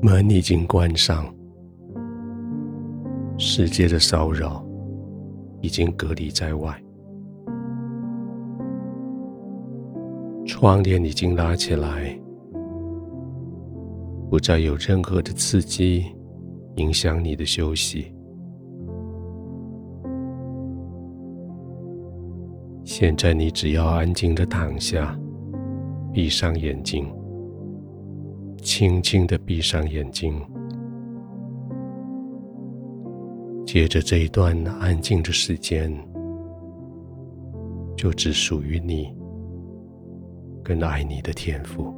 门已经关上，世界的骚扰已经隔离在外，窗帘已经拉起来，不再有任何的刺激影响你的休息。现在你只要安静的躺下，闭上眼睛。轻轻的闭上眼睛，接着这一段安静的时间，就只属于你跟爱你的天赋。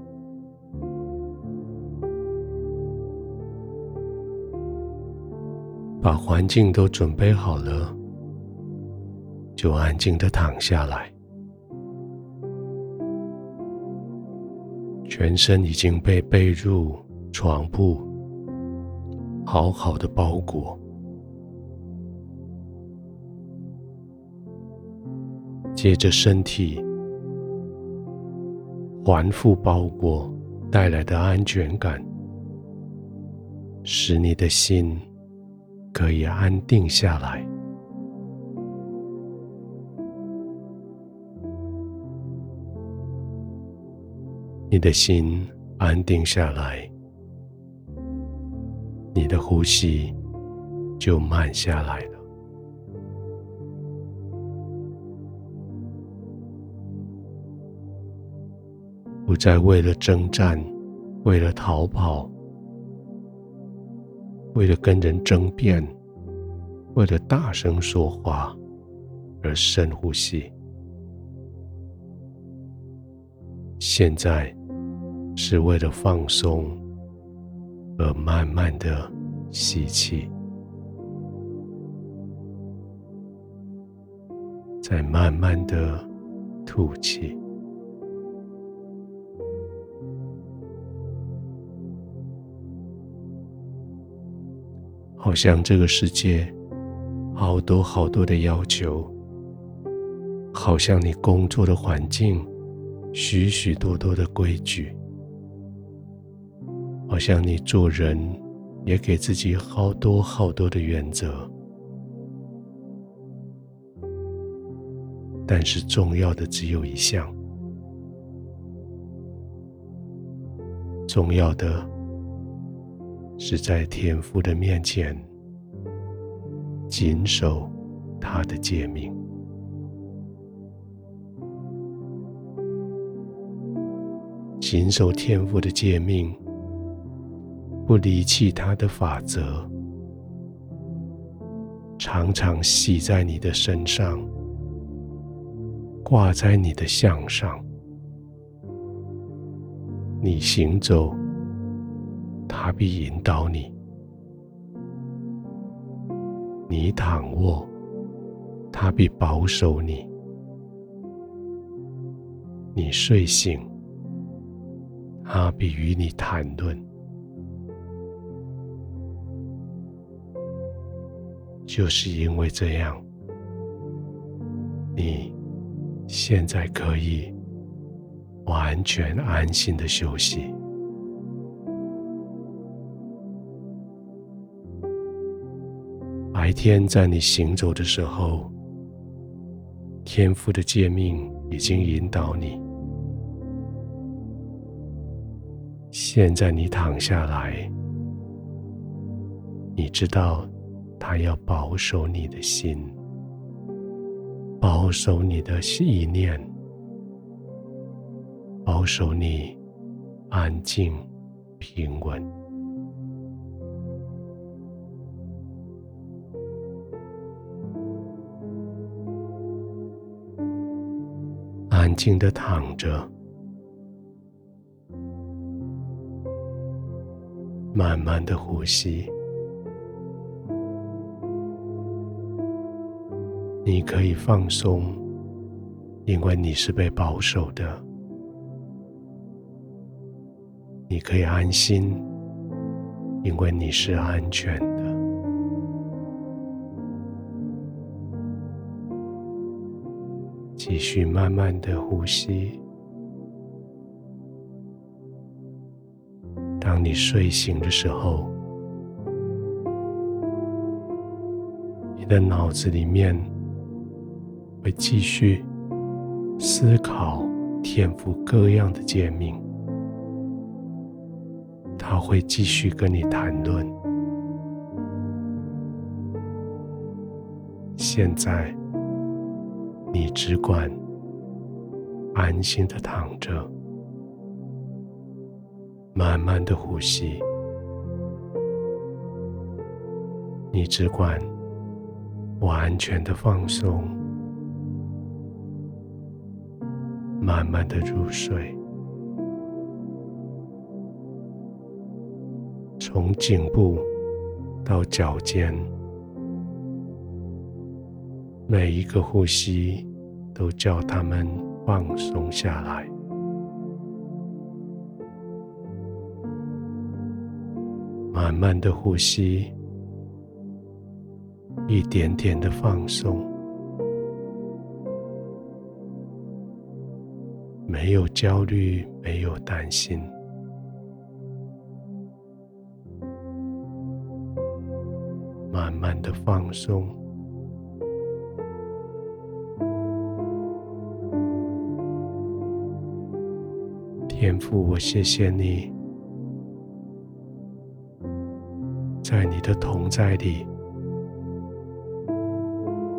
把环境都准备好了，就安静的躺下来。全身已经被被褥、床铺好好的包裹，接着身体环覆包裹带来的安全感，使你的心可以安定下来。你的心安定下来，你的呼吸就慢下来了。不再为了征战，为了逃跑，为了跟人争辩，为了大声说话而深呼吸。现在。是为了放松而慢慢的吸气，再慢慢的吐气，好像这个世界好多好多的要求，好像你工作的环境许许多多的规矩。好像你做人也给自己好多好多的原则，但是重要的只有一项，重要的是在天父的面前谨守他的诫命，谨守天父的诫命。不离弃他的法则，常常系在你的身上，挂在你的项上。你行走，他必引导你；你躺卧，他必保守你；你睡醒，他必与你谈论。就是因为这样，你现在可以完全安心的休息。白天在你行走的时候，天父的诫命已经引导你。现在你躺下来，你知道。他要保守你的心，保守你的意念，保守你安静平稳，安静的躺着，慢慢的呼吸。你可以放松，因为你是被保守的；你可以安心，因为你是安全的。继续慢慢的呼吸，当你睡醒的时候，你的脑子里面会继续思考天赋各样的诫命，他会继续跟你谈论。现在，你只管安心的躺着。慢慢的呼吸，你只管完全的放松，慢慢的入睡，从颈部到脚尖，每一个呼吸都叫他们放松下来。慢慢的呼吸，一点点的放松，没有焦虑，没有担心，慢慢的放松。天父，我谢谢你。在你的同在里，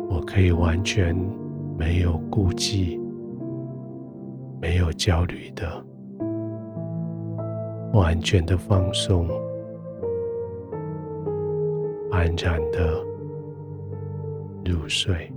我可以完全没有顾忌、没有焦虑的，完全的放松，安然的入睡。